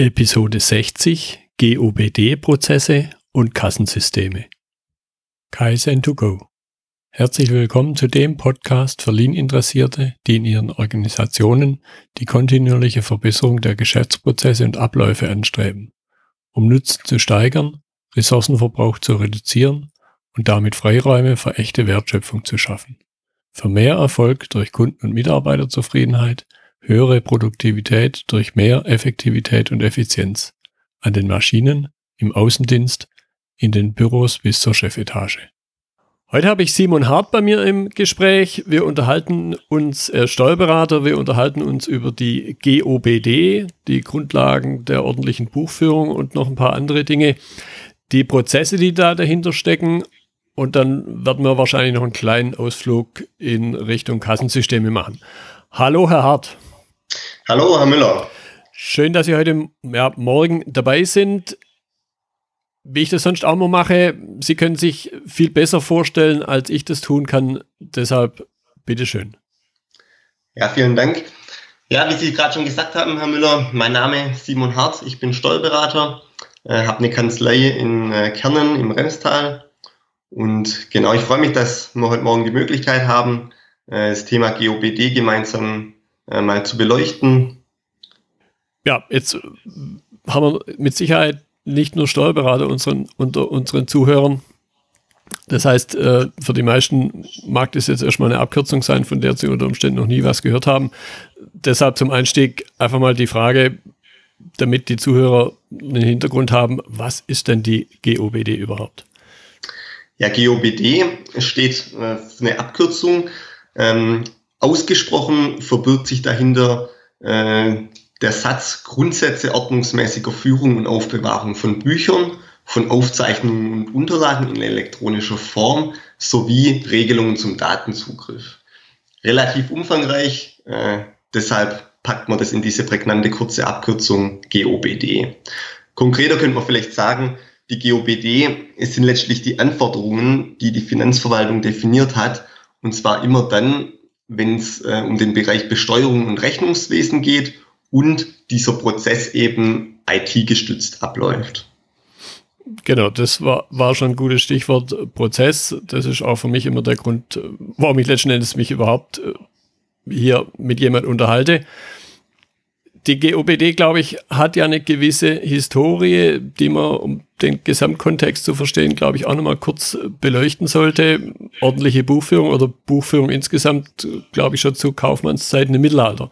Episode 60 GOBD-Prozesse und Kassensysteme. Kaizen2Go. Herzlich willkommen zu dem Podcast für Lean-Interessierte, die in ihren Organisationen die kontinuierliche Verbesserung der Geschäftsprozesse und Abläufe anstreben, um Nutzen zu steigern, Ressourcenverbrauch zu reduzieren und damit Freiräume für echte Wertschöpfung zu schaffen. Für mehr Erfolg durch Kunden- und Mitarbeiterzufriedenheit höhere Produktivität durch mehr Effektivität und Effizienz an den Maschinen, im Außendienst, in den Büros bis zur Chefetage. Heute habe ich Simon Hart bei mir im Gespräch. Wir unterhalten uns, er Steuerberater, wir unterhalten uns über die GOBD, die Grundlagen der ordentlichen Buchführung und noch ein paar andere Dinge, die Prozesse, die da dahinter stecken. Und dann werden wir wahrscheinlich noch einen kleinen Ausflug in Richtung Kassensysteme machen. Hallo, Herr Hart. Hallo, Herr Müller. Schön, dass Sie heute ja, Morgen dabei sind. Wie ich das sonst auch mal mache, Sie können sich viel besser vorstellen, als ich das tun kann. Deshalb bitteschön. Ja, vielen Dank. Ja, wie Sie gerade schon gesagt haben, Herr Müller, mein Name ist Simon Hart, ich bin Steuerberater, äh, habe eine Kanzlei in äh, Kernen im Remstal. Und genau, ich freue mich, dass wir heute Morgen die Möglichkeit haben, äh, das Thema GOBD gemeinsam äh, mal zu beleuchten. Ja, jetzt äh, haben wir mit Sicherheit nicht nur Steuerberater unseren, unter unseren Zuhörern. Das heißt, äh, für die meisten mag das jetzt erstmal eine Abkürzung sein, von der sie unter Umständen noch nie was gehört haben. Deshalb zum Einstieg einfach mal die Frage, damit die Zuhörer einen Hintergrund haben, was ist denn die GOBD überhaupt? Ja, GOBD steht für eine Abkürzung ähm, Ausgesprochen verbirgt sich dahinter äh, der Satz Grundsätze ordnungsmäßiger Führung und Aufbewahrung von Büchern, von Aufzeichnungen und Unterlagen in elektronischer Form sowie Regelungen zum Datenzugriff. Relativ umfangreich, äh, deshalb packt man das in diese prägnante kurze Abkürzung GOBD. Konkreter könnte man vielleicht sagen, die GOBD sind letztlich die Anforderungen, die die Finanzverwaltung definiert hat, und zwar immer dann, wenn es äh, um den Bereich Besteuerung und Rechnungswesen geht und dieser Prozess eben IT-gestützt abläuft. Genau, das war, war schon ein gutes Stichwort äh, Prozess. Das ist auch für mich immer der Grund, äh, warum ich letzten Endes mich überhaupt äh, hier mit jemand unterhalte die GOBD, glaube ich, hat ja eine gewisse Historie, die man, um den Gesamtkontext zu verstehen, glaube ich, auch nochmal kurz beleuchten sollte. Ordentliche Buchführung oder Buchführung insgesamt, glaube ich, schon zu Kaufmannszeiten im Mittelalter.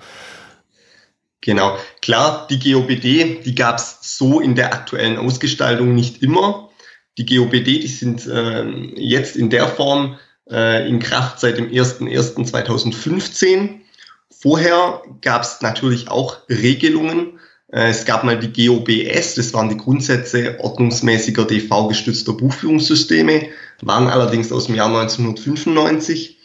Genau, klar, die GOBD, die gab es so in der aktuellen Ausgestaltung nicht immer. Die GOBD, die sind äh, jetzt in der Form äh, in Kraft seit dem 01.01.2015. Vorher gab es natürlich auch Regelungen. Äh, es gab mal die GOBS, das waren die Grundsätze ordnungsmäßiger DV-gestützter Buchführungssysteme, waren allerdings aus dem Jahr 1995.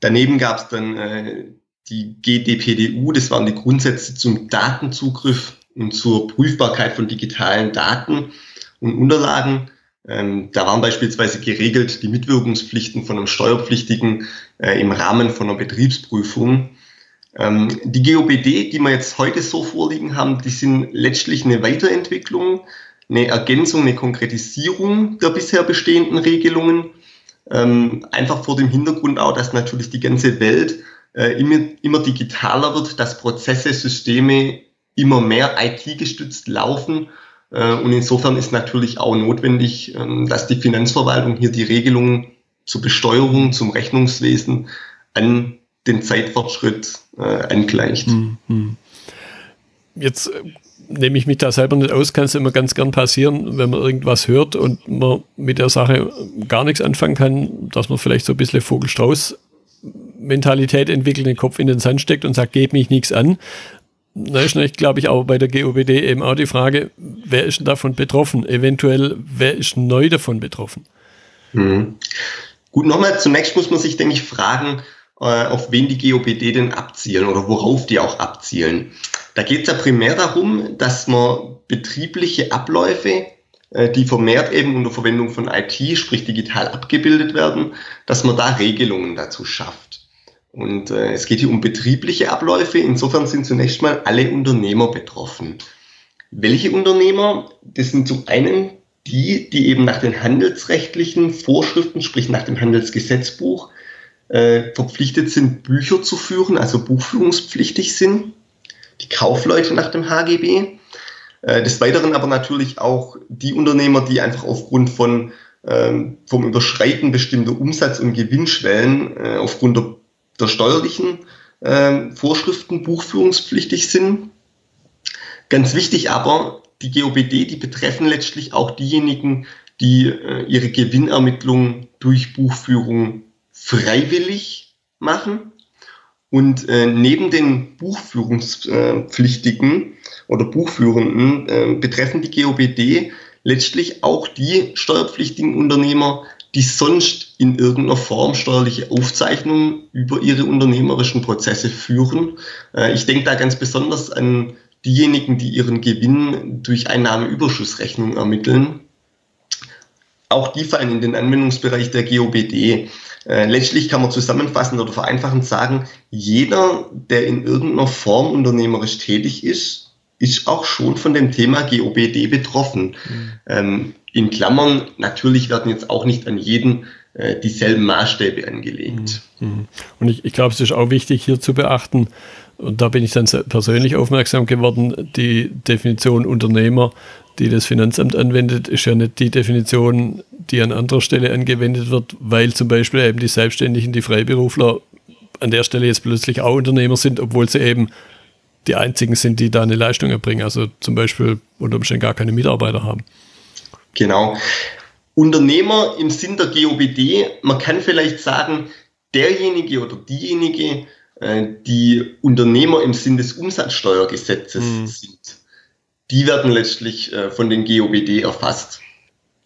Daneben gab es dann äh, die GDPDU, das waren die Grundsätze zum Datenzugriff und zur Prüfbarkeit von digitalen Daten und Unterlagen. Ähm, da waren beispielsweise geregelt die Mitwirkungspflichten von einem Steuerpflichtigen äh, im Rahmen von einer Betriebsprüfung. Ähm, die GOBD, die wir jetzt heute so vorliegen haben, die sind letztlich eine Weiterentwicklung, eine Ergänzung, eine Konkretisierung der bisher bestehenden Regelungen. Ähm, einfach vor dem Hintergrund auch, dass natürlich die ganze Welt äh, immer, immer digitaler wird, dass Prozesse, Systeme immer mehr IT-gestützt laufen. Äh, und insofern ist natürlich auch notwendig, ähm, dass die Finanzverwaltung hier die Regelungen zur Besteuerung, zum Rechnungswesen an den Zeitfortschritt äh, angleicht. Mhm. Jetzt äh, nehme ich mich da selber nicht aus, kann es immer ganz gern passieren, wenn man irgendwas hört und man mit der Sache gar nichts anfangen kann, dass man vielleicht so ein bisschen Vogelstrauß Mentalität entwickelt, den Kopf in den Sand steckt und sagt, geht mich nichts an. Da ist natürlich, glaube ich, auch bei der GOBD eben auch die Frage, wer ist denn davon betroffen? Eventuell, wer ist neu davon betroffen? Mhm. Gut, nochmal, zunächst muss man sich, denke ich, fragen, auf wen die GOBD denn abzielen oder worauf die auch abzielen. Da geht es ja primär darum, dass man betriebliche Abläufe, äh, die vermehrt eben unter Verwendung von IT, sprich digital abgebildet werden, dass man da Regelungen dazu schafft. Und äh, es geht hier um betriebliche Abläufe. Insofern sind zunächst mal alle Unternehmer betroffen. Welche Unternehmer? Das sind zum einen die, die eben nach den handelsrechtlichen Vorschriften, sprich nach dem Handelsgesetzbuch, äh, verpflichtet sind, Bücher zu führen, also buchführungspflichtig sind. Die Kaufleute nach dem HGB. Äh, des Weiteren aber natürlich auch die Unternehmer, die einfach aufgrund von ähm, vom Überschreiten bestimmter Umsatz- und Gewinnschwellen äh, aufgrund der, der steuerlichen äh, Vorschriften buchführungspflichtig sind. Ganz wichtig aber, die GOBD, die betreffen letztlich auch diejenigen, die äh, ihre Gewinnermittlung durch Buchführung freiwillig machen. Und äh, neben den Buchführungspflichtigen oder Buchführenden äh, betreffen die GOBD letztlich auch die steuerpflichtigen Unternehmer, die sonst in irgendeiner Form steuerliche Aufzeichnungen über ihre unternehmerischen Prozesse führen. Äh, ich denke da ganz besonders an diejenigen, die ihren Gewinn durch Einnahmeüberschussrechnung ermitteln. Auch die fallen in den Anwendungsbereich der GOBD. Äh, letztlich kann man zusammenfassend oder vereinfachend sagen, jeder, der in irgendeiner Form unternehmerisch tätig ist, ist auch schon von dem Thema GOBD betroffen. Mhm. Ähm, in Klammern, natürlich werden jetzt auch nicht an jeden äh, dieselben Maßstäbe angelegt. Mhm. mhm. Und ich, ich glaube, es ist auch wichtig hier zu beachten, und da bin ich dann persönlich aufmerksam geworden, die Definition Unternehmer, die das Finanzamt anwendet, ist ja nicht die Definition, die an anderer Stelle angewendet wird, weil zum Beispiel eben die Selbstständigen, die Freiberufler an der Stelle jetzt plötzlich auch Unternehmer sind, obwohl sie eben die einzigen sind, die da eine Leistung erbringen. Also zum Beispiel unter Umständen gar keine Mitarbeiter haben. Genau. Unternehmer im Sinn der GOBD, man kann vielleicht sagen, derjenige oder diejenige, äh, die Unternehmer im Sinn des Umsatzsteuergesetzes mhm. sind, die werden letztlich äh, von den GOBD erfasst.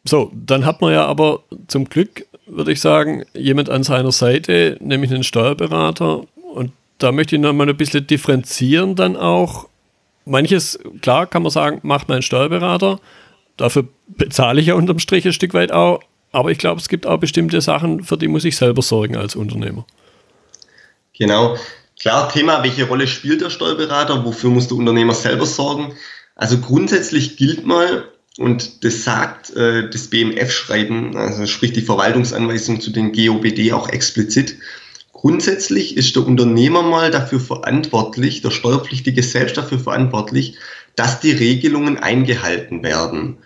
So, dann hat man ja aber zum Glück, würde ich sagen, jemand an seiner Seite, nämlich einen Steuerberater. Und da möchte ich nochmal ein bisschen differenzieren dann auch. Manches, klar kann man sagen, macht mein Steuerberater. Dafür bezahle ich ja unterm Strich ein Stück weit auch. Aber ich glaube, es gibt auch bestimmte Sachen, für die muss ich selber sorgen als Unternehmer. Genau. Klar, Thema, welche Rolle spielt der Steuerberater? Wofür muss der Unternehmer selber sorgen? Also grundsätzlich gilt mal, und das sagt äh, das BMF-Schreiben, also sprich die Verwaltungsanweisung zu den GOBD auch explizit. Grundsätzlich ist der Unternehmer mal dafür verantwortlich, der Steuerpflichtige selbst dafür verantwortlich, dass die Regelungen eingehalten werden.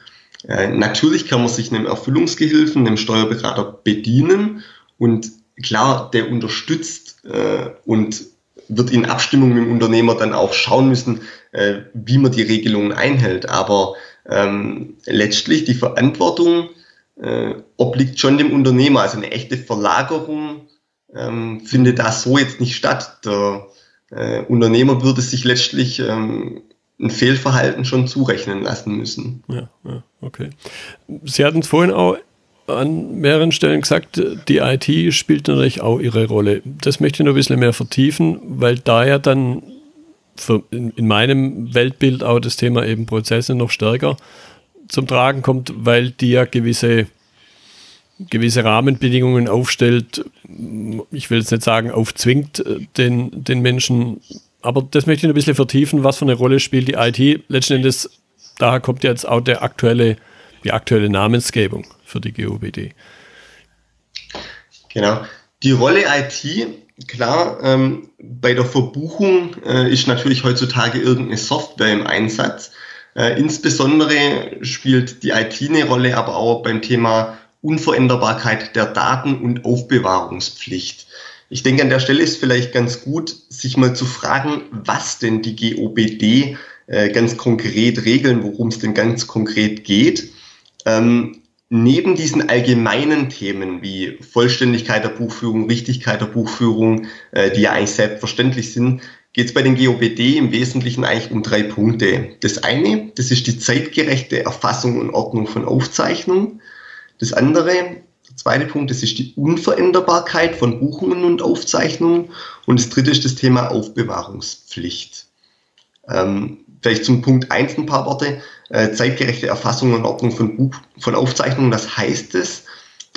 Äh, natürlich kann man sich einem Erfüllungsgehilfen, einem Steuerberater bedienen und klar, der unterstützt äh, und wird in Abstimmung mit dem Unternehmer dann auch schauen müssen, äh, wie man die Regelungen einhält. Aber ähm, letztlich die Verantwortung äh, obliegt schon dem Unternehmer. Also eine echte Verlagerung ähm, findet da so jetzt nicht statt. Der äh, Unternehmer würde sich letztlich ähm, ein Fehlverhalten schon zurechnen lassen müssen. Ja, ja okay. Sie hatten es vorhin auch an mehreren Stellen gesagt, die IT spielt natürlich auch ihre Rolle. Das möchte ich noch ein bisschen mehr vertiefen, weil da ja dann in, in meinem Weltbild auch das Thema eben Prozesse noch stärker zum Tragen kommt, weil die ja gewisse, gewisse Rahmenbedingungen aufstellt. Ich will jetzt nicht sagen, aufzwingt den, den Menschen, aber das möchte ich ein bisschen vertiefen, was für eine Rolle spielt die IT. Letzten Endes, daher kommt jetzt auch der aktuelle, die aktuelle Namensgebung für die GOBD. Genau. Die Rolle IT, klar, ähm, bei der Verbuchung äh, ist natürlich heutzutage irgendeine Software im Einsatz. Äh, insbesondere spielt die IT eine Rolle, aber auch beim Thema Unveränderbarkeit der Daten und Aufbewahrungspflicht. Ich denke, an der Stelle ist vielleicht ganz gut, sich mal zu fragen, was denn die GOBD äh, ganz konkret regeln, worum es denn ganz konkret geht. Ähm, neben diesen allgemeinen Themen wie Vollständigkeit der Buchführung, Richtigkeit der Buchführung, äh, die ja eigentlich selbstverständlich sind, geht es bei den GOBD im Wesentlichen eigentlich um drei Punkte. Das eine, das ist die zeitgerechte Erfassung und Ordnung von Aufzeichnungen. Das andere, der zweite Punkt, das ist die Unveränderbarkeit von Buchungen und Aufzeichnungen. Und das dritte ist das Thema Aufbewahrungspflicht. Ähm, vielleicht zum Punkt eins ein paar Worte äh, zeitgerechte Erfassung und Ordnung von, Buch, von Aufzeichnungen. Was heißt es?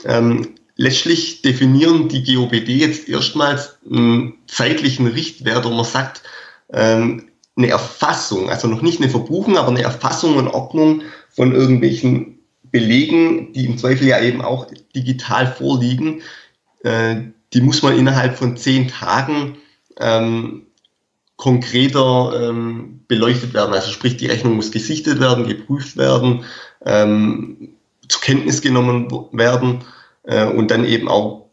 Ähm, letztlich definieren die GOBD jetzt erstmals einen zeitlichen Richtwert, wo man sagt, ähm, eine Erfassung, also noch nicht eine Verbuchung, aber eine Erfassung und Ordnung von irgendwelchen Belegen, die im Zweifel ja eben auch digital vorliegen, äh, die muss man innerhalb von zehn Tagen ähm, konkreter ähm, beleuchtet werden. Also sprich, die Rechnung muss gesichtet werden, geprüft werden, ähm, zur Kenntnis genommen werden äh, und dann eben auch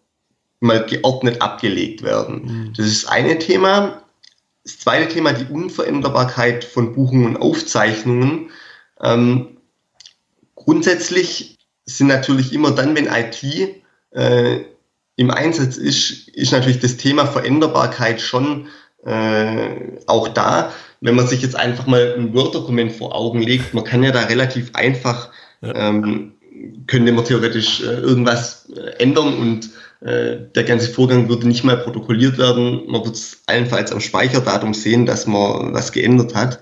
mal geordnet abgelegt werden. Mhm. Das ist eine Thema. Das zweite Thema, die Unveränderbarkeit von Buchungen und Aufzeichnungen. Ähm, grundsätzlich sind natürlich immer dann, wenn IT äh, im Einsatz ist, ist natürlich das Thema Veränderbarkeit schon äh, auch da. Wenn man sich jetzt einfach mal ein Word-Dokument vor Augen legt, man kann ja da relativ einfach, ja. ähm, könnte man theoretisch äh, irgendwas äh, ändern und äh, der ganze Vorgang würde nicht mehr protokolliert werden. Man wird es allenfalls am Speicherdatum sehen, dass man was geändert hat.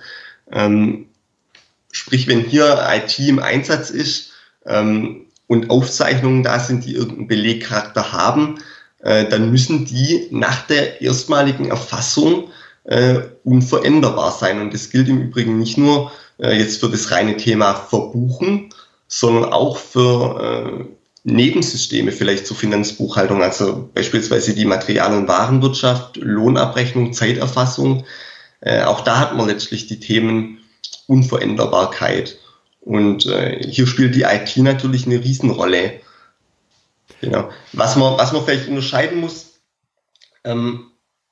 Ähm, sprich, wenn hier IT im Einsatz ist ähm, und Aufzeichnungen da sind, die irgendeinen Belegcharakter haben, äh, dann müssen die nach der erstmaligen Erfassung äh, unveränderbar sein. Und das gilt im Übrigen nicht nur äh, jetzt für das reine Thema Verbuchen, sondern auch für äh, Nebensysteme vielleicht zur Finanzbuchhaltung, also beispielsweise die Material- und Warenwirtschaft, Lohnabrechnung, Zeiterfassung. Äh, auch da hat man letztlich die Themen Unveränderbarkeit. Und hier spielt die IT natürlich eine Riesenrolle. Genau. Was man, was man vielleicht unterscheiden muss, ähm,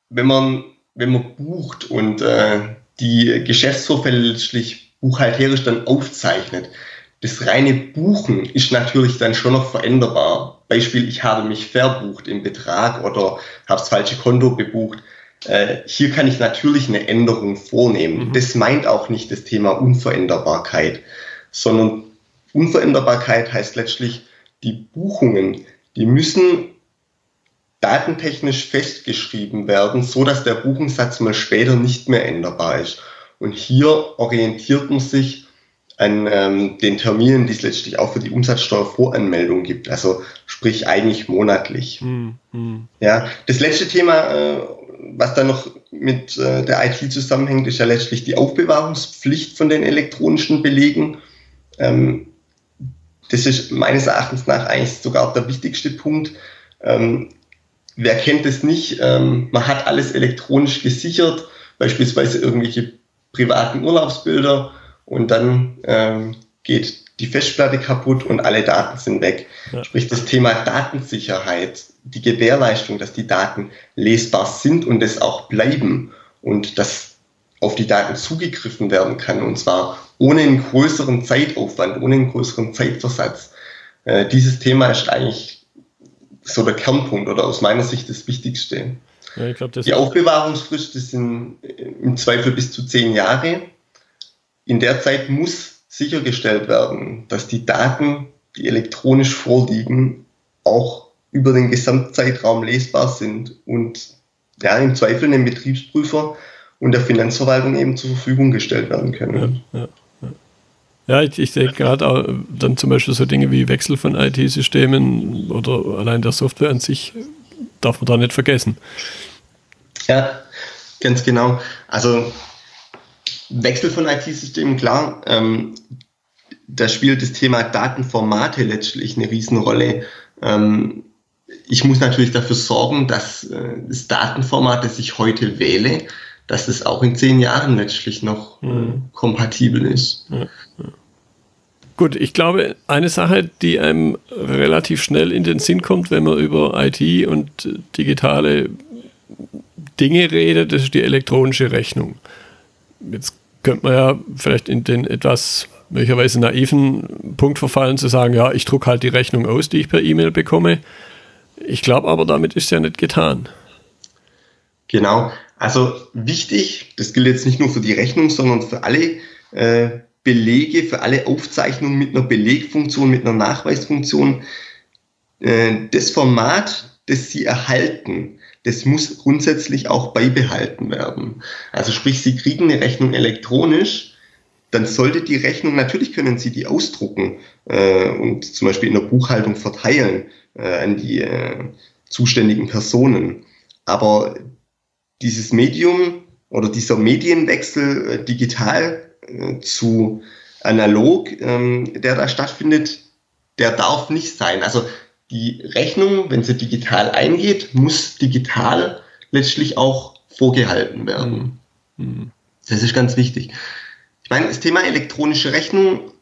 wenn man, wenn man bucht und äh, die Geschäftsvorfälle letztlich buchhalterisch dann aufzeichnet, das reine Buchen ist natürlich dann schon noch veränderbar. Beispiel, ich habe mich verbucht im Betrag oder habe das falsche Konto gebucht. Äh, hier kann ich natürlich eine Änderung vornehmen. Mhm. Das meint auch nicht das Thema Unveränderbarkeit, sondern Unveränderbarkeit heißt letztlich, die Buchungen, die müssen datentechnisch festgeschrieben werden, so dass der Buchungssatz mal später nicht mehr änderbar ist. Und hier orientiert man sich an ähm, den Terminen, die es letztlich auch für die Umsatzsteuervoranmeldung gibt. Also sprich eigentlich monatlich. Hm, hm. Ja, das letzte Thema, äh, was dann noch mit äh, der IT zusammenhängt, ist ja letztlich die Aufbewahrungspflicht von den elektronischen Belegen. Ähm, das ist meines Erachtens nach eigentlich sogar der wichtigste Punkt. Ähm, wer kennt es nicht? Ähm, man hat alles elektronisch gesichert, beispielsweise irgendwelche privaten Urlaubsbilder und dann ähm, geht die Festplatte kaputt und alle Daten sind weg. Ja. Sprich, das Thema Datensicherheit, die Gewährleistung, dass die Daten lesbar sind und es auch bleiben und dass auf die Daten zugegriffen werden kann und zwar ohne einen größeren Zeitaufwand, ohne einen größeren Zeitversatz. Äh, dieses Thema ist eigentlich so der Kernpunkt oder aus meiner Sicht das Wichtigste. Ja, glaub, das die Aufbewahrungsfrist das sind im Zweifel bis zu zehn Jahre in der Zeit muss sichergestellt werden, dass die Daten, die elektronisch vorliegen, auch über den Gesamtzeitraum lesbar sind und ja, im Zweifel dem Betriebsprüfer und der Finanzverwaltung eben zur Verfügung gestellt werden können. Ja, ja, ja. ich, ich denke gerade auch dann zum Beispiel so Dinge wie Wechsel von IT-Systemen oder allein der Software an sich darf man da nicht vergessen. Ja, ganz genau. Also Wechsel von IT-Systemen, klar. Ähm, da spielt das Thema Datenformate letztlich eine Riesenrolle. Ähm, ich muss natürlich dafür sorgen, dass äh, das Datenformat, das ich heute wähle, dass es auch in zehn Jahren letztlich noch äh, mhm. kompatibel ist. Ja, ja. Gut, ich glaube, eine Sache, die einem relativ schnell in den Sinn kommt, wenn man über IT und digitale Dinge redet, das ist die elektronische Rechnung. Jetzt könnte man ja vielleicht in den etwas möglicherweise naiven Punkt verfallen, zu sagen, ja, ich drucke halt die Rechnung aus, die ich per E-Mail bekomme. Ich glaube aber, damit ist ja nicht getan. Genau. Also wichtig, das gilt jetzt nicht nur für die Rechnung, sondern für alle äh, Belege, für alle Aufzeichnungen mit einer Belegfunktion, mit einer Nachweisfunktion. Äh, das Format, das Sie erhalten, das muss grundsätzlich auch beibehalten werden. Also sprich, Sie kriegen eine Rechnung elektronisch, dann sollte die Rechnung, natürlich können Sie die ausdrucken äh, und zum Beispiel in der Buchhaltung verteilen äh, an die äh, zuständigen Personen. Aber dieses Medium oder dieser Medienwechsel äh, digital zu analog, ähm, der da stattfindet, der darf nicht sein. Also die Rechnung, wenn sie digital eingeht, muss digital letztlich auch vorgehalten werden. Mhm. Das ist ganz wichtig. Ich meine, das Thema elektronische Rechnung,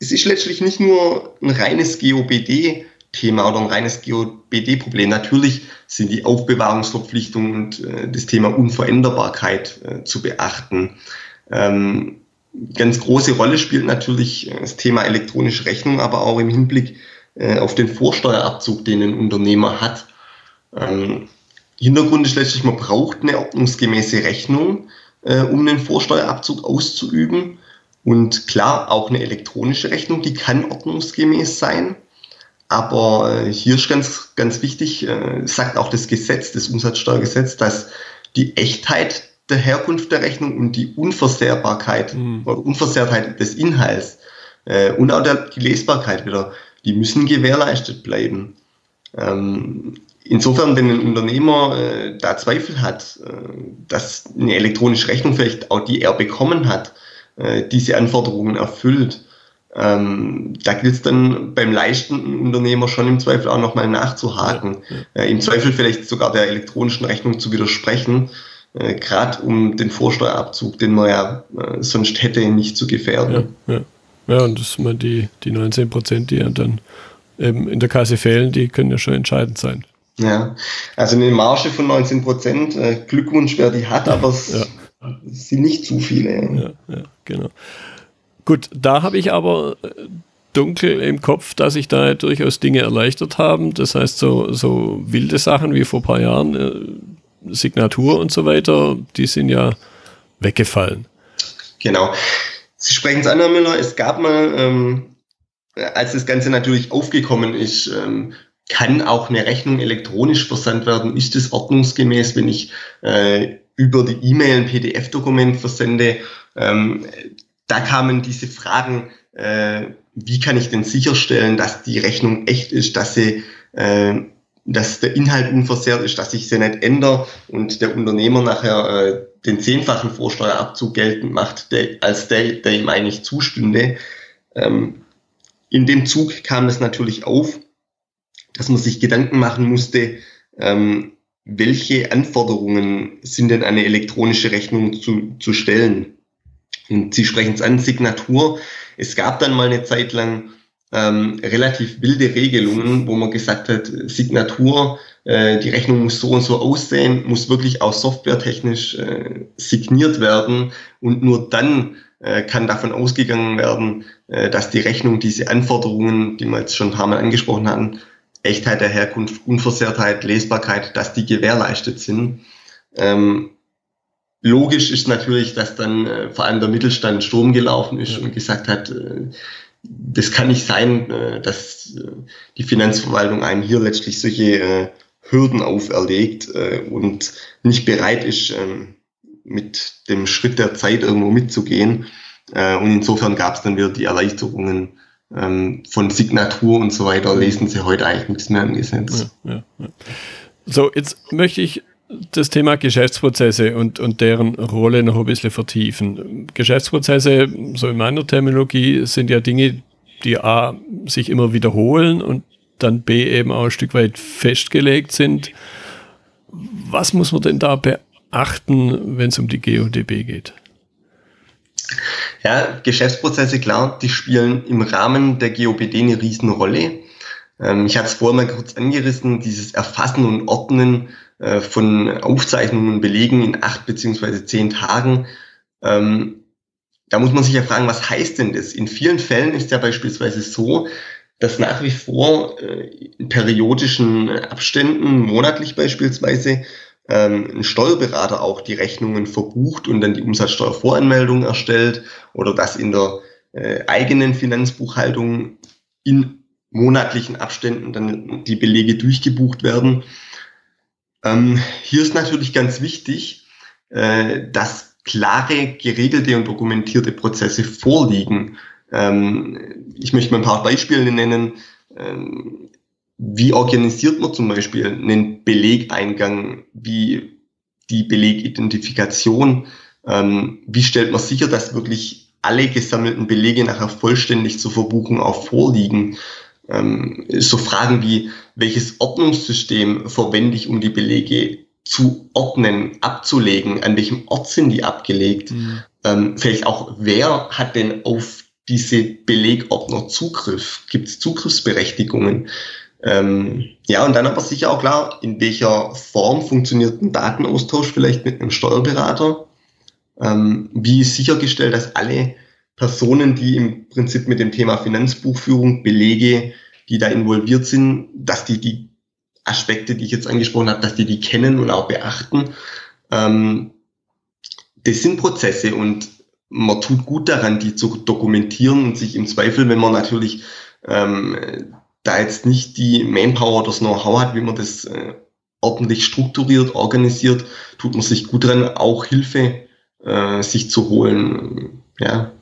es ist letztlich nicht nur ein reines GOBD-Thema oder ein reines GOBD-Problem. Natürlich sind die Aufbewahrungsverpflichtungen und äh, das Thema Unveränderbarkeit äh, zu beachten. Ähm, ganz große Rolle spielt natürlich das Thema elektronische Rechnung, aber auch im Hinblick äh, auf den Vorsteuerabzug, den ein Unternehmer hat. Ähm, Hintergrund ist letztlich, man braucht eine ordnungsgemäße Rechnung, äh, um den Vorsteuerabzug auszuüben. Und klar, auch eine elektronische Rechnung, die kann ordnungsgemäß sein. Aber äh, hier ist ganz, ganz wichtig, sagt auch das Gesetz, das Umsatzsteuergesetz, dass die Echtheit der Herkunft der Rechnung und die Unversehrbarkeit mhm. oder Unversehrtheit des Inhalts äh, und auch der, die Lesbarkeit wieder, die müssen gewährleistet bleiben. Ähm, insofern, wenn ein Unternehmer äh, da Zweifel hat, äh, dass eine elektronische Rechnung vielleicht auch die er bekommen hat, äh, diese Anforderungen erfüllt, ähm, da gilt es dann beim leistenden Unternehmer schon im Zweifel auch nochmal nachzuhaken, ja, ja. Äh, im Zweifel vielleicht sogar der elektronischen Rechnung zu widersprechen äh, gerade um den Vorsteuerabzug, den man ja äh, sonst hätte, nicht zu gefährden. Ja, ja. ja und das mal die, die 19 Prozent, die ja dann eben in der Kasse fehlen, die können ja schon entscheidend sein. Ja, also eine Marge von 19 Prozent, äh, Glückwunsch, wer die hat, aber es ja. sind nicht zu viele. Ja, ja, genau. Gut, da habe ich aber äh, dunkel im Kopf, dass sich da durchaus Dinge erleichtert haben. Das heißt, so, so wilde Sachen wie vor ein paar Jahren, äh, Signatur und so weiter, die sind ja weggefallen. Genau. Sie sprechen es an, Herr Müller. Es gab mal, ähm, als das Ganze natürlich aufgekommen ist, ähm, kann auch eine Rechnung elektronisch versandt werden? Ist es ordnungsgemäß, wenn ich äh, über die E-Mail ein PDF-Dokument versende? Ähm, da kamen diese Fragen, äh, wie kann ich denn sicherstellen, dass die Rechnung echt ist, dass sie äh, dass der Inhalt unversehrt ist, dass ich sie nicht ändere und der Unternehmer nachher äh, den zehnfachen Vorsteuerabzug geltend macht, der, als der, der ihm eigentlich zustünde. Ähm, in dem Zug kam es natürlich auf, dass man sich Gedanken machen musste, ähm, welche Anforderungen sind denn eine elektronische Rechnung zu, zu stellen. Und Sie sprechen es an, Signatur. Es gab dann mal eine Zeit lang ähm, relativ wilde Regelungen, wo man gesagt hat, Signatur, äh, die Rechnung muss so und so aussehen, muss wirklich auch softwaretechnisch äh, signiert werden und nur dann äh, kann davon ausgegangen werden, äh, dass die Rechnung diese Anforderungen, die wir jetzt schon ein paar Mal angesprochen hatten, Echtheit der Herkunft, Unversehrtheit, Lesbarkeit, dass die gewährleistet sind. Ähm, logisch ist natürlich, dass dann äh, vor allem der Mittelstand Sturm gelaufen ist und gesagt hat, äh, das kann nicht sein, äh, dass äh, die Finanzverwaltung einem hier letztlich solche äh, Hürden auferlegt und nicht bereit ist, ähm, mit dem Schritt der Zeit irgendwo mitzugehen. Und insofern gab es dann wieder die Erleichterungen ähm, von Signatur und so weiter. Lesen Sie heute eigentlich nichts mehr im Gesetz. Ja, ja, ja. So, jetzt möchte ich das Thema Geschäftsprozesse und, und deren Rolle noch ein bisschen vertiefen. Geschäftsprozesse, so in meiner Terminologie, sind ja Dinge, die A, sich immer wiederholen und dann B, eben auch ein Stück weit festgelegt sind. Was muss man denn da beachten, wenn es um die GODB geht? Ja, Geschäftsprozesse, klar, die spielen im Rahmen der GOBD eine Riesenrolle. Ähm, ich hatte es vorher mal kurz angerissen, dieses Erfassen und Ordnen äh, von Aufzeichnungen Belegen in acht beziehungsweise zehn Tagen. Ähm, da muss man sich ja fragen, was heißt denn das? In vielen Fällen ist ja beispielsweise so, dass nach wie vor äh, in periodischen Abständen, monatlich beispielsweise, ähm, ein Steuerberater auch die Rechnungen verbucht und dann die Umsatzsteuervoranmeldung erstellt oder dass in der äh, eigenen Finanzbuchhaltung in monatlichen Abständen dann die Belege durchgebucht werden. Ähm, hier ist natürlich ganz wichtig, äh, dass klare, geregelte und dokumentierte Prozesse vorliegen. Ähm, ich möchte mal ein paar Beispiele nennen. Ähm, wie organisiert man zum Beispiel einen Belegeingang? Wie die Belegidentifikation. Ähm, wie stellt man sicher, dass wirklich alle gesammelten Belege nachher vollständig zur Verbuchung auch vorliegen? Ähm, so Fragen wie, welches Ordnungssystem verwende ich, um die Belege zu ordnen, abzulegen, an welchem Ort sind die abgelegt? Mhm. Ähm, vielleicht auch, wer hat denn auf diese Belegordner Zugriff? Gibt es Zugriffsberechtigungen? Ähm, ja, und dann aber sicher auch klar, in welcher Form funktioniert ein Datenaustausch vielleicht mit einem Steuerberater? Ähm, wie ist sichergestellt, dass alle Personen, die im Prinzip mit dem Thema Finanzbuchführung, Belege, die da involviert sind, dass die die Aspekte, die ich jetzt angesprochen habe, dass die die kennen und auch beachten. Ähm, das sind Prozesse und man tut gut daran, die zu dokumentieren und sich im Zweifel, wenn man natürlich ähm, da jetzt nicht die Manpower, das Know-how hat, wie man das äh, ordentlich strukturiert, organisiert, tut man sich gut dran, auch Hilfe äh, sich zu holen. Ja.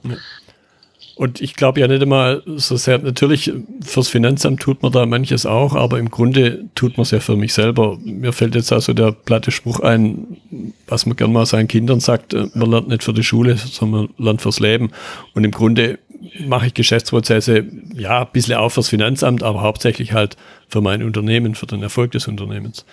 Und ich glaube ja nicht immer so sehr, natürlich fürs Finanzamt tut man da manches auch, aber im Grunde tut man es ja für mich selber. Mir fällt jetzt also der platte Spruch ein, was man gern mal seinen Kindern sagt, äh, man lernt nicht für die Schule, sondern man lernt fürs Leben. Und im Grunde mache ich Geschäftsprozesse, ja, ein bisschen auch fürs Finanzamt, aber hauptsächlich halt für mein Unternehmen, für den Erfolg des Unternehmens.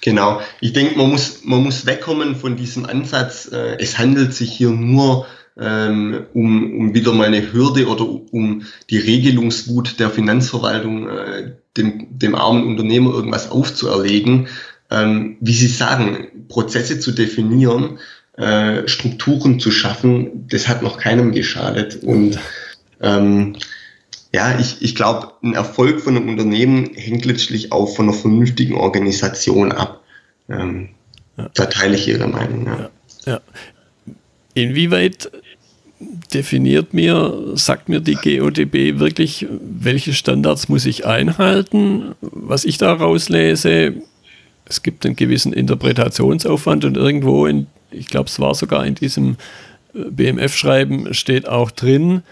Genau. Ich denke, man muss, man muss wegkommen von diesem Ansatz, äh, es handelt sich hier nur ähm, um, um wieder mal eine Hürde oder um die Regelungswut der Finanzverwaltung äh, dem, dem armen Unternehmer irgendwas aufzuerlegen. Ähm, wie Sie sagen, Prozesse zu definieren, äh, Strukturen zu schaffen, das hat noch keinem geschadet. Und ähm, ja, ich, ich glaube, ein Erfolg von einem Unternehmen hängt letztlich auch von einer vernünftigen Organisation ab. Ähm, ja. Da teile ich Ihre Meinung. Ja. ja. Inwieweit definiert mir, sagt mir die GODB wirklich, welche Standards muss ich einhalten? Was ich da rauslese, es gibt einen gewissen Interpretationsaufwand und irgendwo in ich glaube, es war sogar in diesem äh, BMF-Schreiben steht auch drin,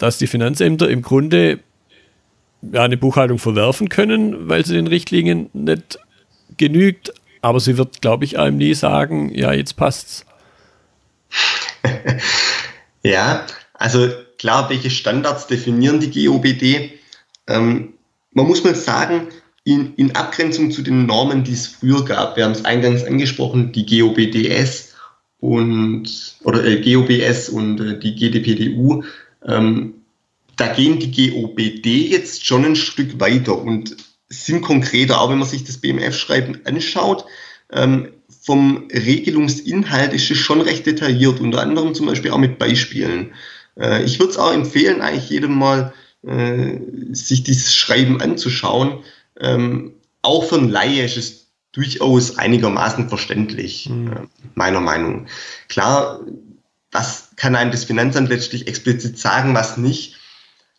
dass die Finanzämter im Grunde ja, eine Buchhaltung verwerfen können, weil sie den Richtlinien nicht genügt. Aber sie wird, glaube ich, einem nie sagen, ja, jetzt passt's. ja, also klar, welche Standards definieren die GOBD? Ähm, man muss mal sagen, in, in Abgrenzung zu den Normen, die es früher gab, wir haben es eingangs angesprochen, die GOBDS und oder äh, GOBS und äh, die GDPDU, ähm, da gehen die GOBD jetzt schon ein Stück weiter und sind konkreter, auch wenn man sich das BMF-Schreiben anschaut. Ähm, vom Regelungsinhalt ist es schon recht detailliert, unter anderem zum Beispiel auch mit Beispielen. Äh, ich würde es auch empfehlen, eigentlich jedem mal äh, sich dieses Schreiben anzuschauen ähm, auch für einen Laie ist es durchaus einigermaßen verständlich, mhm. meiner Meinung. Klar, was kann einem das Finanzamt letztlich explizit sagen, was nicht?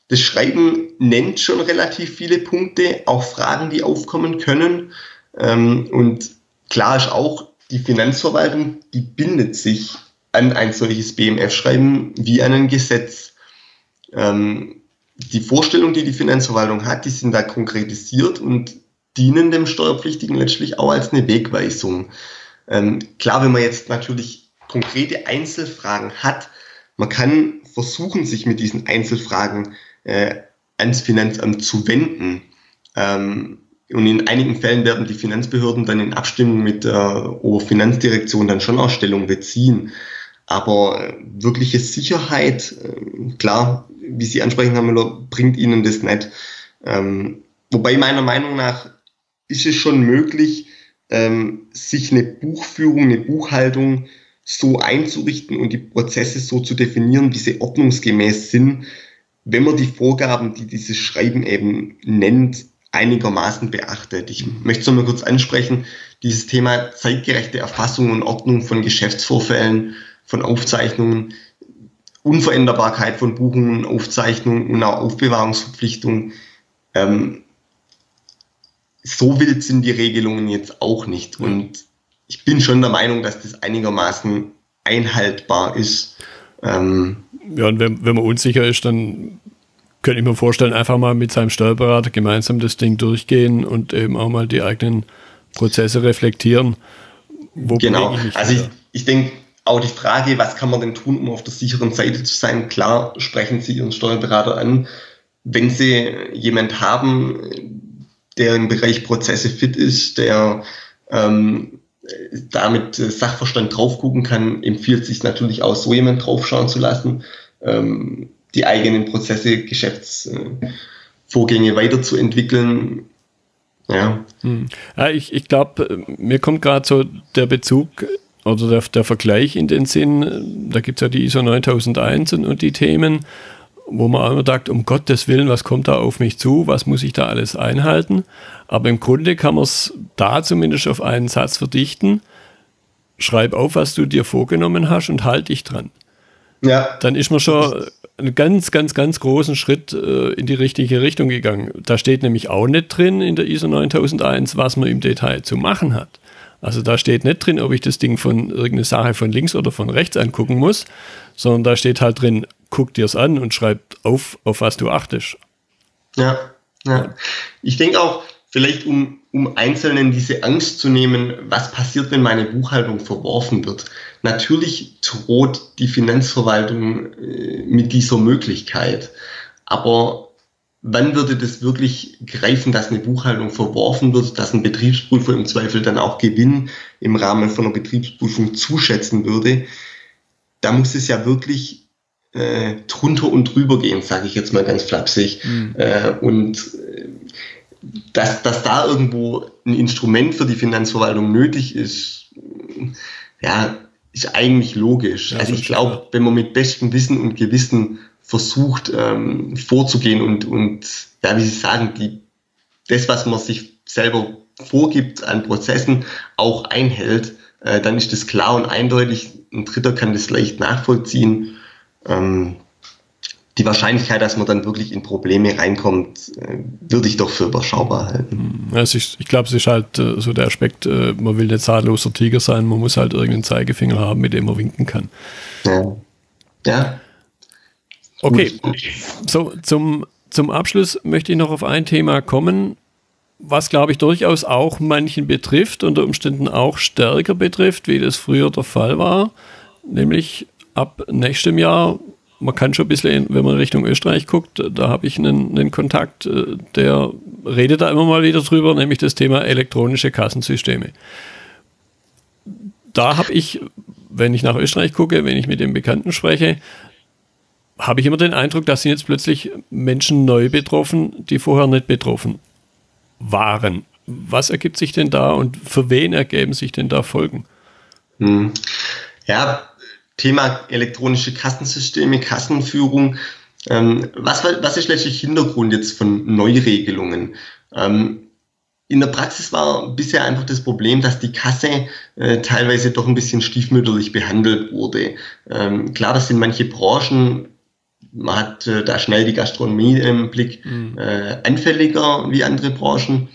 Das Schreiben nennt schon relativ viele Punkte, auch Fragen, die aufkommen können. Ähm, und klar ist auch, die Finanzverwaltung, die bindet sich an ein solches BMF-Schreiben wie an ein Gesetz. Ähm, die Vorstellungen, die die Finanzverwaltung hat, die sind da konkretisiert und dienen dem Steuerpflichtigen letztlich auch als eine Wegweisung. Ähm, klar, wenn man jetzt natürlich konkrete Einzelfragen hat, man kann versuchen, sich mit diesen Einzelfragen äh, ans Finanzamt zu wenden. Ähm, und in einigen Fällen werden die Finanzbehörden dann in Abstimmung mit der Oberfinanzdirektion dann schon Ausstellung beziehen. Aber äh, wirkliche Sicherheit, äh, klar, wie Sie ansprechen, Herr Müller, bringt Ihnen das nicht. Ähm, wobei meiner Meinung nach ist es schon möglich, ähm, sich eine Buchführung, eine Buchhaltung so einzurichten und die Prozesse so zu definieren, wie sie ordnungsgemäß sind, wenn man die Vorgaben, die dieses Schreiben eben nennt, einigermaßen beachtet. Ich möchte es nochmal kurz ansprechen, dieses Thema zeitgerechte Erfassung und Ordnung von Geschäftsvorfällen, von Aufzeichnungen, Unveränderbarkeit von Buchungen, Aufzeichnungen und auch Aufbewahrungsverpflichtungen. Ähm, so wild sind die Regelungen jetzt auch nicht. Und ich bin schon der Meinung, dass das einigermaßen einhaltbar ist. Ähm, ja, und wenn, wenn man unsicher ist, dann könnte ich mir vorstellen, einfach mal mit seinem Steuerberater gemeinsam das Ding durchgehen und eben auch mal die eigenen Prozesse reflektieren. wo genau. Ich also ich, ich denke, auch die Frage, was kann man denn tun, um auf der sicheren Seite zu sein? Klar, sprechen Sie Ihren Steuerberater an. Wenn Sie jemand haben, der im Bereich Prozesse fit ist, der ähm, damit Sachverstand drauf gucken kann, empfiehlt sich natürlich auch, so jemand draufschauen zu lassen, ähm, die eigenen Prozesse, Geschäftsvorgänge weiterzuentwickeln. Ja. Hm. ja ich ich glaube, mir kommt gerade so der Bezug oder der, der Vergleich in den Sinn, da gibt es ja die ISO 9001 und, und die Themen, wo man immer sagt, um Gottes Willen, was kommt da auf mich zu, was muss ich da alles einhalten? Aber im Grunde kann man es da zumindest auf einen Satz verdichten. Schreib auf, was du dir vorgenommen hast und halt dich dran. Ja. Dann ist man schon einen ganz, ganz, ganz großen Schritt äh, in die richtige Richtung gegangen. Da steht nämlich auch nicht drin in der ISO 9001, was man im Detail zu machen hat. Also da steht nicht drin, ob ich das Ding von irgendeine Sache von links oder von rechts angucken muss, sondern da steht halt drin, guck dir es an und schreib auf, auf was du achtest. Ja, ja. Ich denke auch, vielleicht um, um Einzelnen diese Angst zu nehmen, was passiert, wenn meine Buchhaltung verworfen wird. Natürlich droht die Finanzverwaltung äh, mit dieser Möglichkeit. Aber wann würde das wirklich greifen, dass eine Buchhaltung verworfen wird, dass ein Betriebsprüfer im Zweifel dann auch Gewinn im Rahmen von einer Betriebsprüfung zuschätzen würde? Da muss es ja wirklich äh, drunter und drüber gehen, sage ich jetzt mal ganz flapsig. Mhm. Äh, und äh, dass, dass da irgendwo ein Instrument für die Finanzverwaltung nötig ist, ja, ist eigentlich logisch. Ja, also ich glaube, wenn man mit bestem Wissen und Gewissen versucht ähm, vorzugehen und, und ja, wie Sie sagen, die, das, was man sich selber vorgibt an Prozessen, auch einhält, äh, dann ist das klar und eindeutig. Ein Dritter kann das leicht nachvollziehen. Ähm, die Wahrscheinlichkeit, dass man dann wirklich in Probleme reinkommt, äh, würde ich doch für überschaubar halten. Also ich, ich glaube, es ist halt äh, so der Aspekt, äh, man will nicht zahlloser Tiger sein, man muss halt irgendeinen Zeigefinger haben, mit dem man winken kann. Ja. ja. Okay, so zum, zum Abschluss möchte ich noch auf ein Thema kommen, was glaube ich durchaus auch manchen betrifft, unter Umständen auch stärker betrifft, wie das früher der Fall war, nämlich ab nächstem Jahr man kann schon ein bisschen, wenn man Richtung Österreich guckt, da habe ich einen, einen, Kontakt, äh, der redet da immer mal wieder drüber, nämlich das Thema elektronische Kassensysteme. Da habe ich, wenn ich nach Österreich gucke, wenn ich mit den Bekannten spreche, habe ich immer den Eindruck, dass sind jetzt plötzlich Menschen neu betroffen, die vorher nicht betroffen waren. Was ergibt sich denn da und für wen ergeben sich denn da Folgen? Hm. Ja, Thema elektronische Kassensysteme, Kassenführung. Ähm, was, was ist letztlich Hintergrund jetzt von Neuregelungen? Ähm, in der Praxis war bisher einfach das Problem, dass die Kasse äh, teilweise doch ein bisschen stiefmütterlich behandelt wurde. Ähm, klar, das sind manche Branchen, man hat äh, da schnell die Gastronomie im Blick, mhm. äh, anfälliger wie andere Branchen.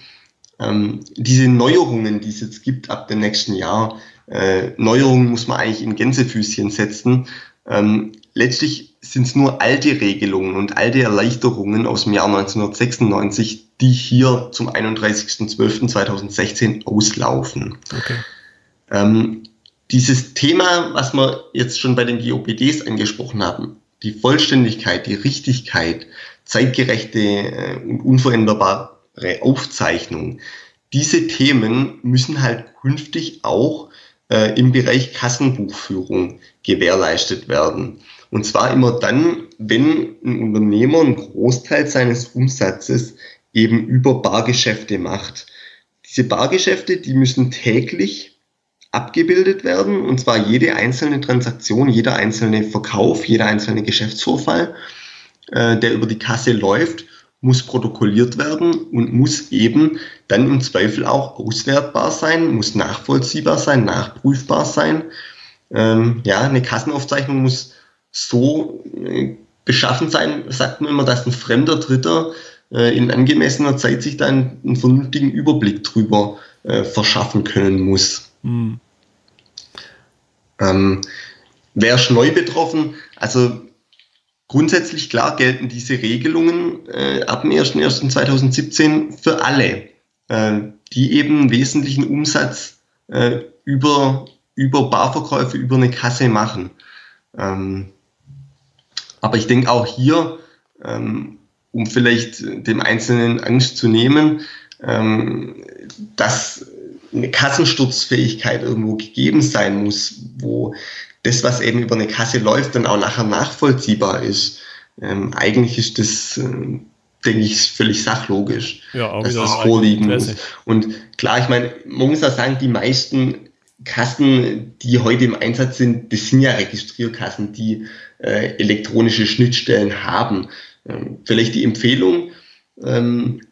Ähm, diese Neuerungen, die es jetzt gibt ab dem nächsten Jahr, äh, Neuerungen muss man eigentlich in Gänsefüßchen setzen. Ähm, letztlich sind es nur alte Regelungen und alte Erleichterungen aus dem Jahr 1996, die hier zum 31.12.2016 auslaufen. Okay. Ähm, dieses Thema, was wir jetzt schon bei den GOPDs angesprochen haben, die Vollständigkeit, die Richtigkeit, zeitgerechte äh, und unveränderbare Aufzeichnung, diese Themen müssen halt künftig auch äh, im Bereich Kassenbuchführung gewährleistet werden. Und zwar immer dann, wenn ein Unternehmer einen Großteil seines Umsatzes eben über Bargeschäfte macht. Diese Bargeschäfte, die müssen täglich abgebildet werden, und zwar jede einzelne Transaktion, jeder einzelne Verkauf, jeder einzelne Geschäftsvorfall, äh, der über die Kasse läuft, muss protokolliert werden und muss eben dann im Zweifel auch auswertbar sein, muss nachvollziehbar sein, nachprüfbar sein. Ähm, ja, eine Kassenaufzeichnung muss so äh, beschaffen sein, sagt man immer, dass ein fremder Dritter äh, in angemessener Zeit sich dann einen vernünftigen Überblick drüber äh, verschaffen können muss. Mhm. Ähm, wer ist neu betroffen? Also Grundsätzlich klar gelten diese Regelungen äh, ab dem 01.01.2017 für alle, äh, die eben wesentlichen Umsatz äh, über, über Barverkäufe, über eine Kasse machen. Ähm, aber ich denke auch hier, ähm, um vielleicht dem Einzelnen Angst zu nehmen, ähm, dass eine Kassensturzfähigkeit irgendwo gegeben sein muss, wo das, was eben über eine Kasse läuft, dann auch nachher nachvollziehbar ist. Ähm, eigentlich ist das, äh, denke ich, völlig sachlogisch, ja, auch dass das vorliegen muss. Und klar, ich meine, man muss auch sagen, die meisten Kassen, die heute im Einsatz sind, das sind ja Registrierkassen, die äh, elektronische Schnittstellen haben. Ähm, vielleicht die Empfehlung, ähm,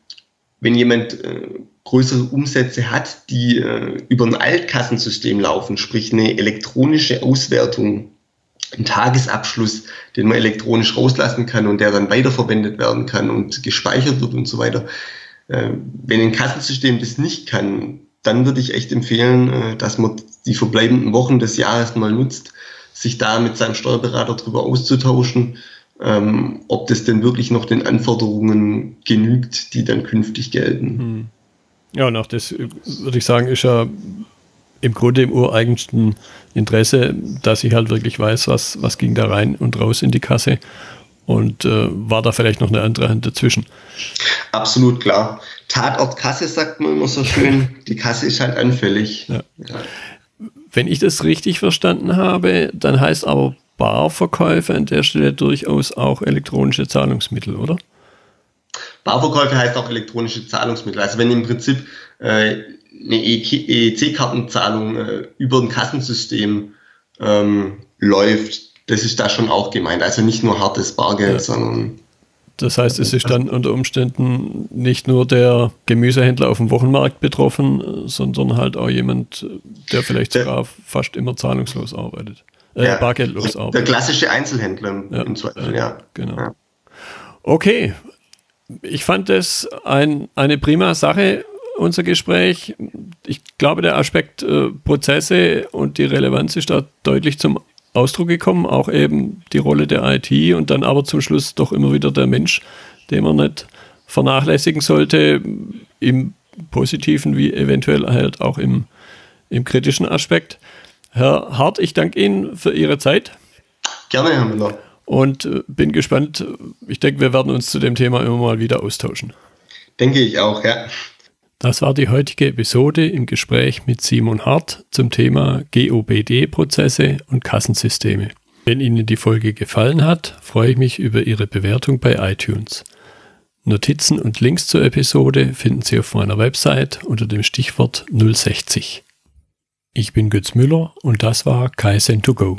wenn jemand äh, größere Umsätze hat, die äh, über ein Altkassensystem laufen, sprich eine elektronische Auswertung, ein Tagesabschluss, den man elektronisch rauslassen kann und der dann weiterverwendet werden kann und gespeichert wird und so weiter. Äh, wenn ein Kassensystem das nicht kann, dann würde ich echt empfehlen, äh, dass man die verbleibenden Wochen des Jahres mal nutzt, sich da mit seinem Steuerberater drüber auszutauschen, ähm, ob das denn wirklich noch den Anforderungen genügt, die dann künftig gelten. Hm. Ja, und auch das würde ich sagen, ist ja im Grunde im ureigensten Interesse, dass ich halt wirklich weiß, was, was ging da rein und raus in die Kasse und äh, war da vielleicht noch eine andere Hand dazwischen. Absolut klar. Tatort Kasse sagt man immer so schön, die Kasse ist halt anfällig. Ja. Ja. Wenn ich das richtig verstanden habe, dann heißt aber Barverkäufe an der Stelle durchaus auch elektronische Zahlungsmittel, oder? Barverkäufe heißt auch elektronische Zahlungsmittel. Also wenn im Prinzip äh, eine EC-Kartenzahlung äh, über ein Kassensystem ähm, läuft, das ist da schon auch gemeint. Also nicht nur hartes Bargeld, ja. sondern. Das heißt, es ist dann unter Umständen nicht nur der Gemüsehändler auf dem Wochenmarkt betroffen, sondern halt auch jemand, der vielleicht sogar fast immer zahlungslos arbeitet. Äh, ja, bargeldlos arbeitet. Der klassische Einzelhändler im, ja, Zweifel, ja. Genau. Ja. Okay, ich fand es ein, eine prima Sache, unser Gespräch. Ich glaube, der Aspekt äh, Prozesse und die Relevanz ist da deutlich zum Ausdruck gekommen. Auch eben die Rolle der IT und dann aber zum Schluss doch immer wieder der Mensch, den man nicht vernachlässigen sollte, im positiven wie eventuell halt auch im, im kritischen Aspekt. Herr Hart, ich danke Ihnen für Ihre Zeit. Gerne, Herr Müller und äh, bin gespannt. Ich denke, wir werden uns zu dem Thema immer mal wieder austauschen. Denke ich auch, ja. Das war die heutige Episode im Gespräch mit Simon Hart zum Thema GOBD-Prozesse und Kassensysteme. Wenn Ihnen die Folge gefallen hat, freue ich mich über Ihre Bewertung bei iTunes. Notizen und Links zur Episode finden Sie auf meiner Website unter dem Stichwort 060. Ich bin Götz Müller und das war Kaizen2Go.